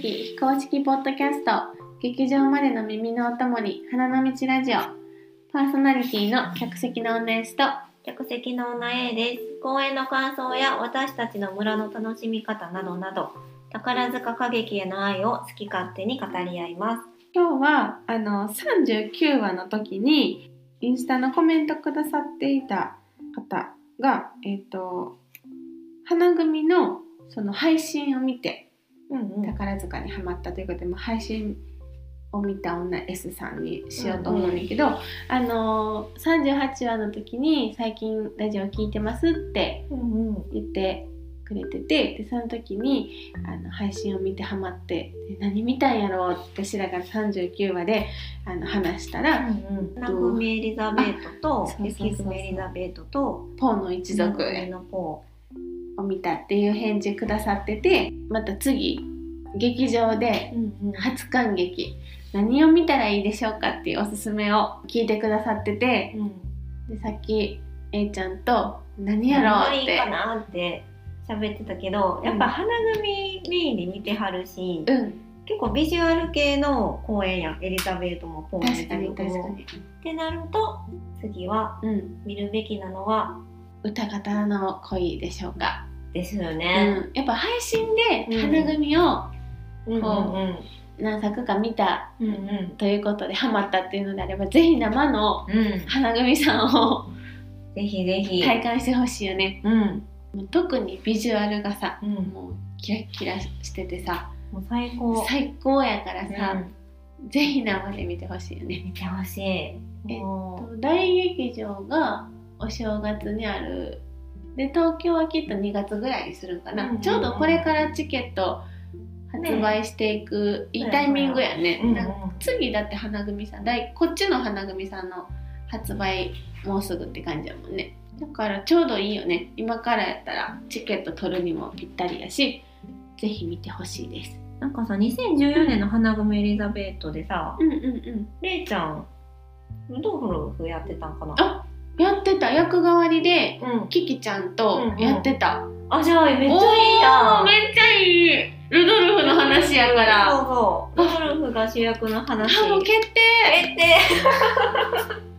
劇非公式ポッドキャスト劇場までの耳のお供に花の道ラジオパーソナリティの客席の女 S と客席の女 A です。公演の感想や私たちの村の楽しみ方などなど、宝塚歌劇への愛を好き勝手に語り合います。今日はあの39話の時にインスタのコメントくださっていた方がえっ、と花組のその配信を見て。宝塚にハマったということで、まあ、配信を見た女 S さんにしようと思うんだけど、あの38話の時に「最近ラジオ聞いてます」ってうんうん。言ってくれててでその時にあの配信を見てハマってで何見たんやろうって私らが39話であの話したらうんうん。花組エリザベートと雪組エリザベートと「ポーの一族を見たっていう返事くださっててまた次劇場でー。うんうん。初観劇何を見たらいいでしょうかっていうおすすめを聞いてくださっててうん。でさっき A ちゃんと何やろうって。いいかなって喋ってたけど、やっぱ花組メインで見てはるし、うん。結構ビジュアル系の公演やん。エリザベートもポーン確かに確かに。ってなると次はうん。見るべきなのは歌方の恋でしょうか、ですようね。ん、やっぱ配信でうん花組をうんうんこ何作か見たうんうんということでハマったっていうのであればぜひ生のうん花組さんをぜひぜひ。体感してほしいよねうんもう特にビジュアルがさうん。もうキラッキラしててさもう最高。最高やからさ、うんぜひ生で見てほしいよね見てほしい。えも大劇場がお正月にあるで東京はきっと2月ぐらいにするんかな、うんちょうどこれからチケット発売していくいいタイミングやね、次だって花組さん大こっちの花組さんの発売もうすぐって感じやもんね。だからちょうどいいよね。今からやったらチケット取るにもぴったりやしぜひ見てほしいです。なんかさ2014年の花組エリザベートでさ、うんうんうん。レイちゃんルドルフやってたんかな？あやってた役代わりでうん。キキちゃんとやってた、あじゃあめっちゃいいやめっちゃいいルドルフの話やからそうそう。ルドルフが主役の話。あもう決定えって。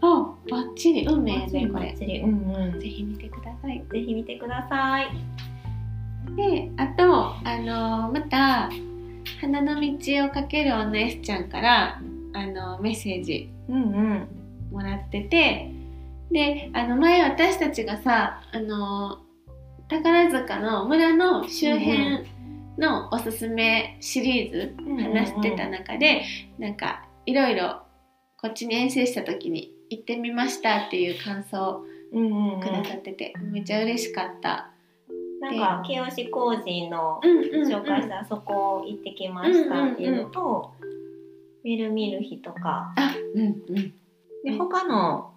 あバッチリ運命やねこれバッチリうんうん。ぜひ見てくださいぜひ見てください。であとあのまた花の道をかけるお姉ちゃんからあのメッセージうんうん。もらっててであの前私たちがさあの宝塚の村の周辺のおすすめシリーズ話してた中で、なんかいろいろこっちに遠征した時に行ってみましたっていう感想うんうんうん。をくださってて、めっちゃ嬉しかった。なんか清志工事のうんうんうん紹介したそこ行ってきましたっていうのと、見る見る日とか。あうんうん。でうん他の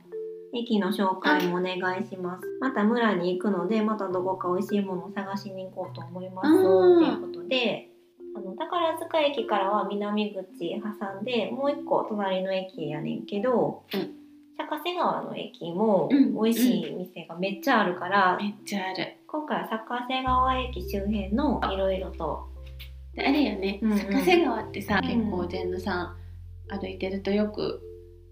駅の紹介もお願いします。また村に行くのでまたどこか美味しいものを探しに行こうと思いますうん。っていうことで。あの宝塚駅からは南口挟んでもう一個隣の駅やねんけど、うん。坂瀬川の駅もうん。美味しい店がめっちゃあるから、めっちゃある。今回は坂瀬川駅周辺のいろいろと。であれよね、うんうん。坂瀬川ってさ、うん。結構ジェンヌさん歩いてるとよく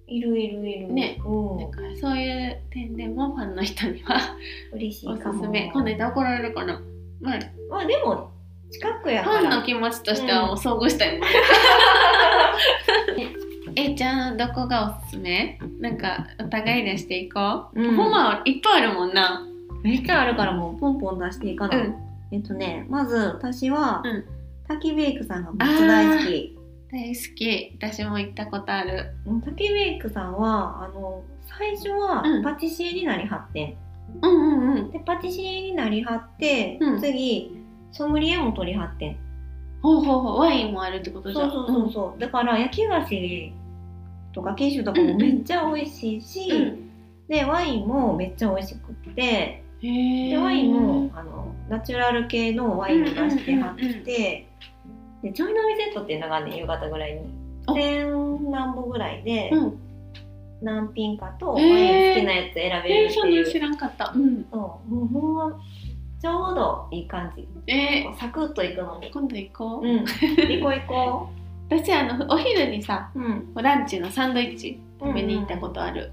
いるいるいる。ね。うん。なんかそういう点でもファンの人にはお す嬉しいかも。すめ。今度言ったら怒られるかな、まあ、まあでも近くやファンの気持ちとしてはもう遭遇したいもん。ね、えいちゃんどこがおすすめ？なんかお互い出していこう、うん。ほんまいっぱいあるもんな。めっちゃあるからもうポンポン出していかな。い、うん。えっとねまず私は、うん。滝ベイクさんがめっちゃ大好き大好き。私も行ったことある。うん滝ベイクさんはあの最初はうん。パティシエになりはってん、うんうんうん。でパティシエになりはって、うん。次ソムリエも取りはってん。ほうほうほう。ワインもあるってことじゃそうんそうそうそう、だから焼き菓子とか慶酒とかもめっちゃ美味しいし、うん。でワインもめっちゃ美味しくってでワインもあのナチュラル系のワインを出してはって、うんうんうんうんでちょい飲みセットっていうのがねん夕方ぐらいに。あ。千何本ぐらいで、うん。何品かとへー。好きなやつ選べるえー、っていう、そんなん知らんかった。うん。そうもうほんまちょうどいい感じ。えこうサクッといくのに。ー、今度行こう、うん。行こう行こ 私あのお昼にさううんランチのサンドイッチ食べに行ったことある、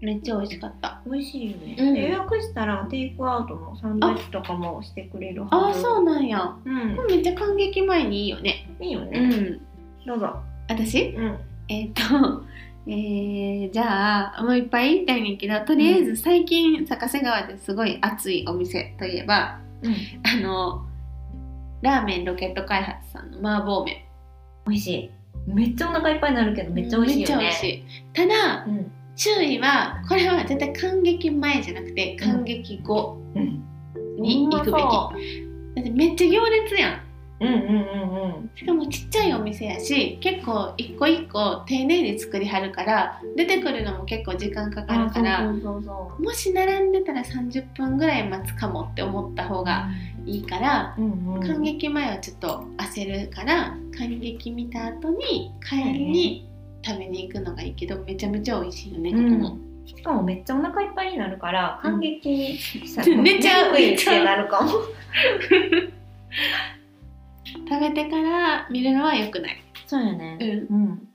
めっちゃ美味しかった。美味しいよね、うん。で予約したらテイクアウトのサンドイッチとかもしてくれるはず。ああそうなんや。うん。これめっちゃ感激前にいいよね。いいよね、うん。どうぞ。私？うん。えっ、とえー、じゃあもういっぱい言いたいねんけどとりあえず最近坂瀬川ですごい熱いお店といえばうん。あのラーメンロケット開発さんの麻婆麺。美味しい。めっちゃお腹いっぱいになるけどめっちゃ美味しいよね。めっちゃ美味しい。ただうん注意はこれは絶対感激前じゃなくて感激後うん。に行くべき、だってめっちゃ行列やん。そううんうんうんうん。しかもちっちゃいお店やし結構一個一個丁寧に作りはるから出てくるのも結構時間かかるからもし並んでたら30分ぐらい待つかもって思った方がいいから、うんうん。感激前はちょっと焦るから感激見た後に帰りに食べに行くのがいいけどめちゃめちゃ美味しいよね、うん。しかもめっちゃお腹いっぱいになるからうん感激した寝ちゃうってなるかも食べてから見るのは良くない。そうやねうん。うん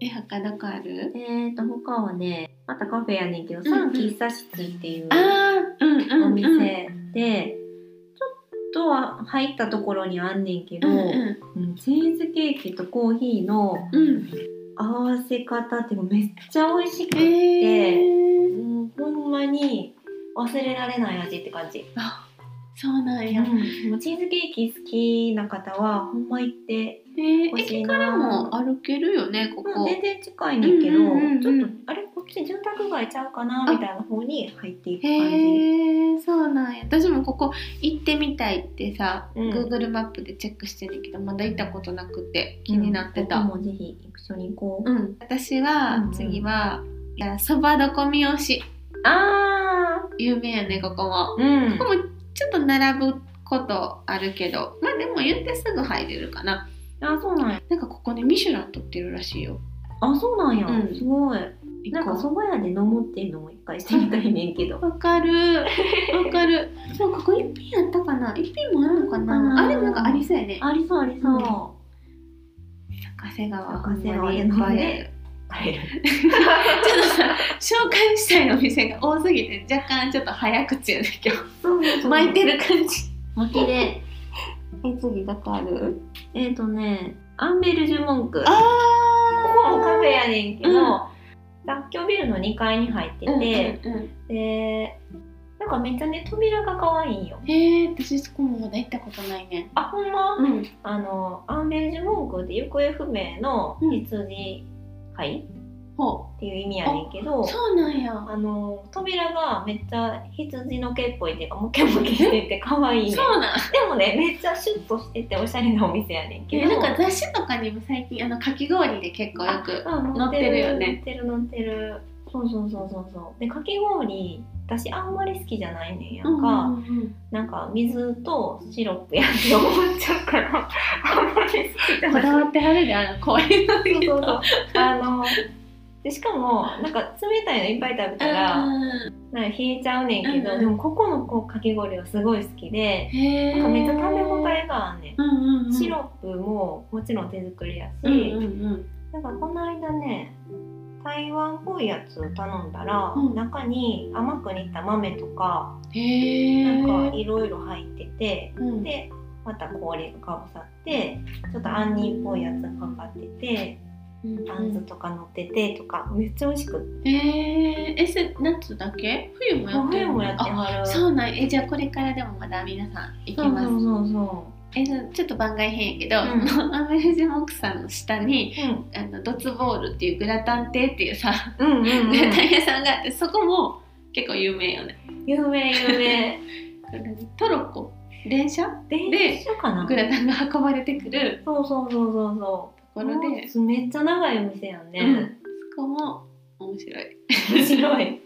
え、他どこある？えーと他はねまたカフェやねんけどうんうん三喫茶室っていうあー、うんうん、うん。お店でちょっとは入ったところにあんねんけど、うんうんチーズケーキとコーヒーのうん。うん。合わせ方っていうかめっちゃ美味しくえて、ー、うん、ほんまに忘れられない味って感じ、あ、そうなんや。うん、もうチーズケーキ好きな方はほんま行って、えー、欲しいな駅からも歩けるよね、ここ。まあ、全然近いねんけど、うんうんうんうんちょっとあれ？こっち住宅街ちゃうかなみたいな方に入っていく感じ。へえそうなんや。私もここ行ってみたいってさ、うん。Google マップでチェックしてるけどまだ行ったことなくて気になってた。うん僕もぜひ一緒に行こう。うん、私は、うんうん。次はいやそばどこみよし。あ有名やねここも。ーうん。ここもちょっと並ぶことあるけど。まあでも言ってすぐ入れるかな。あそうなんや。なんかここねミシュラン取ってるらしいよ。あそうなんや。うん。すごい。なんか蕎麦屋で飲むっていうのも一回してみたいねんけど。う。わかる。わかる。そうここ一品やったかな？一品もあるのかな、うんあれなんかありそうやね。ありそうありそう。うん。高瀬川高瀬川で飲んで。ちょっとさ紹介したいお店が多すぎて若干ちょっと早口やね今そう日巻いてる感じ。巻きで。え次どこある？えっ、ー、とね、アンベルジュモンク。こあこもカフェやねんけど、うん雑居ビルの2階に入ってて、うんうんうん。で、なんかめっちゃね、扉が可愛いんよ。へえ私そこもまだ行ったことないね。あ、ほんま、うん。あの、アンベルジュモンクって行方不明の羊飼い？ほっていう意味やねんけどう、そうなんや。あの、扉がめっちゃ羊の毛っぽいっていうか、モケモケしてて可愛いね。そうなん。でもね、めっちゃシュッとしてておしゃれなお店やねんけえど。なんか雑誌とかにも最近あのかき氷で結構よくうん乗ってるよね。乗ってる乗ってるそうそうそうそうそう。でかき氷私あんまり好きじゃないねんやんか、うんうんなんか水とシロップやって思っちゃうからあんまり好きじゃない。こだわってはるであのこういうの。そうそうそう。あのでしかもなんか冷たいのいっぱい食べたらうん。なんか冷えちゃうねんけど、うんでもここのこうかき氷はすごい好きでなんかめっちゃ食べ応えがあんねん、うんうんうんシロップももちろん手作りやし、うんうんうん。なんかこの間ね台湾っぽいやつ頼んだら、うん。中に甘く煮た豆とかなんかいろいろ入ってて、うん。でまた氷がかぶさってちょっと杏仁っぽいやつがかかっててうんあん。ずとか乗っててとかめっちゃ美味しくって。えー、えそれ夏だけ？冬もやってる。冬もやってる。そうなんえじゃあこれからでもまだ皆さん行けそうます。そうそうそえそちょっと番外編やけど、うん。そのアメリジモクさんの下にうあのドツボールっていうグラタン亭っていうさ、うんうんうん。うんグラタン屋さんがあってそこも結構有名よね。有名有名。トロッコ？電車？電車かな？グラタンが運ばれてくる。そうそうそうそうそとうころで、めっちゃ長いお店やんね、うん。そこも面白い。面白い。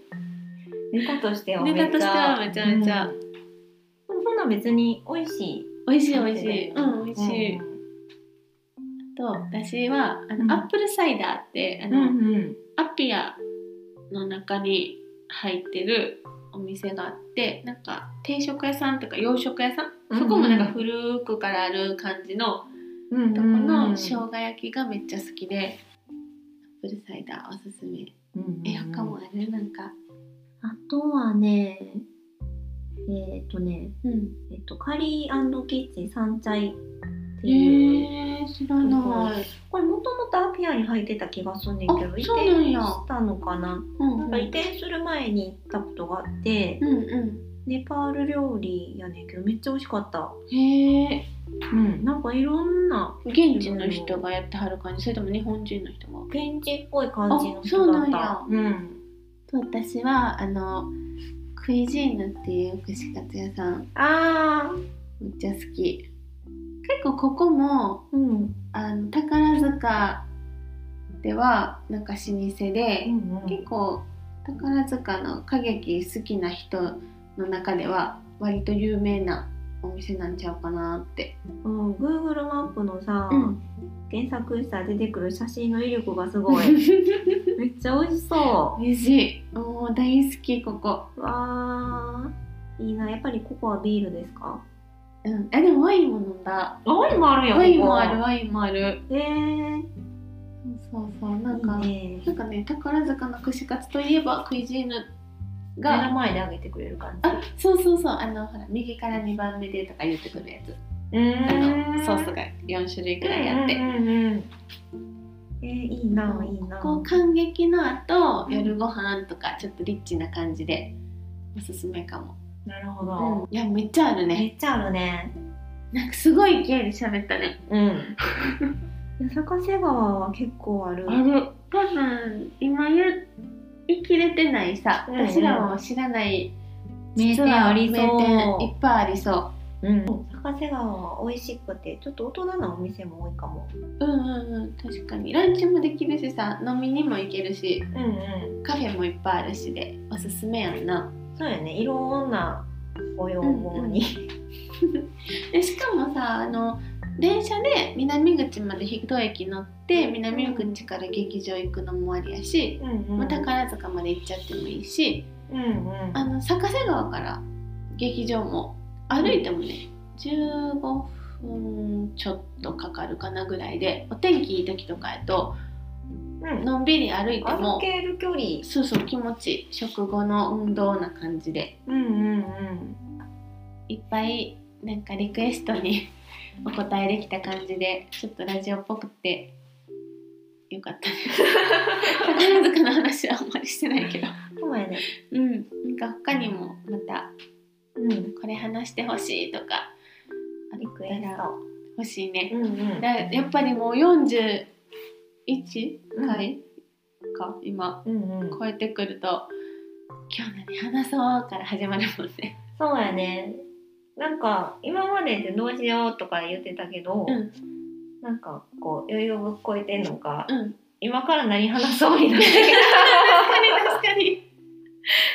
ネタとしてはめっちゃネタとしてはめちゃ。めちゃうん。そんな別に美味しい。美味しい美味しい。うん美味しい、うんと私はあの、うん。アップルサイダーってあうの、んうん。アピアの中に入ってるお店があってなんか定食屋さんとか洋食屋さん、うんそこもなんか古くからある感じのうんとこの生姜焼きがめっちゃ好きで、アップルサイダーおすすめ。え他もある？なんか。あとはねえっ、とねうん。えっとカリーキッチン三茶イっていう、えー、知らない。これもともとアピアに入ってた気がすんねんけどあ移転したのかな？うんなんか移転する前に行ったことがあって、うんうネパール料理やねんけどめっちゃ美味しかった。ん。へえ。うんなんかいろんな現地の人がやってはる感じ。それとも日本人の人が？現地っぽい感じのあそう人だった。なんや。うん。私はあのクイジーヌっていう串カツ屋さん。あめっちゃ好き。結構ここもーうん。あの宝塚ではなんか老舗で、うん結構宝塚の歌劇好きな人の中では割と有名なお店なんちゃうかなって、うん、Google マップのさ、うん、検索したら出てくる写真の威力がすごい。めっちゃ美味しそ美味しい。もう大好きここ。うわー。いいな。やっぱりここはビールですか？うん。あでもワインも飲んだ。ワインもあるワインもあるワインもある。へえー、そうそうなんかね。なんかね宝塚の串カツといえばクイジーヌ目のが前であげてくれる感じ。あそうそうそう。あのほら右から2番目でとか言ってくるやつ。うあのソースが4種類くらいあって、うんうんうん。うんえー、いいな、いいな。こう感激の後夜ご飯とかちょっとリッチな感じでおすすめかも、なるほうどん、、いやめっちゃあるめねっちゃあるね。なんかすごい勢いで喋ったね。うん。八坂瀬川は結構ある。ある。多分今言いきれてないさ、うんうん。私らも知らない名店ありそう。名店いっぱいありそう。ん、高瀬川は美味しくてちょっと大人なお店も多いかも。ううんうんうん確かに。ランチもできるしさ飲みにも行けるしうんうん。カフェもいっぱいあるしでおすすめやんな。そうやね。いろんなご要望に、でしかもさあの電車で南口まで一駅乗って南口から劇場行くのもありやし、うんうん。まあ宝塚まで行っちゃってもいいしうんうん。あの坂瀬川から劇場も歩いてもね15分ちょっとかかるかなぐらいでお天気いい時とかやとうん。のんびり歩いても歩ける距離。そうそう気持ちいい食後の運動な感じで。うんうんいっぱいなんかリクエストに お答えできた感じでちょっとラジオっぽくてよかったです宝塚の話はあんまりしてないけど。うんそうやね。うん。なんか他にもまたうん。これ話してほしいとかあリクエスト。欲しいね。うんうん。だやっぱりもう41回か今うんうん。超えてくると今日何話そうから始まるもんね。そうやね。なんか今まででどうしようとか言ってたけど、うんなんかこう余裕をぶっこいてんのか、うん。今から何話そうになって確かに確かに。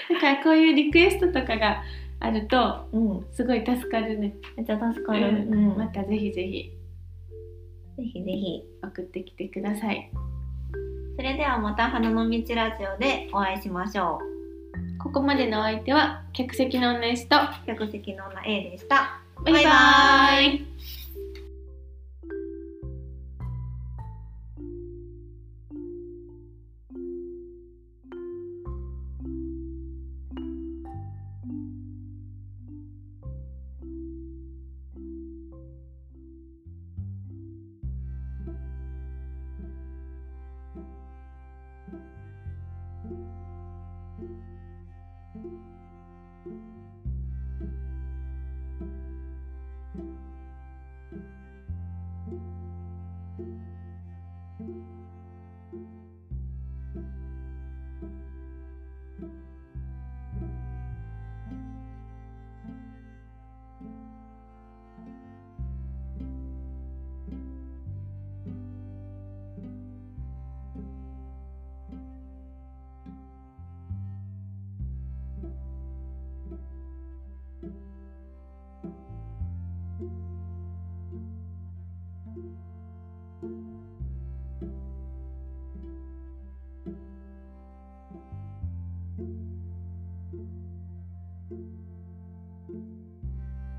だからこういうリクエストとかがあるとうん。すごい助かるね、めっちゃ助かる、うん。うん。またぜひぜひ。ぜひぜひ。送ってきてください。それではまた花の道ラジオでお会いしましょここまでのお相手は客席の女 S とう客席の女 A でした。バイババイ。バ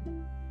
you.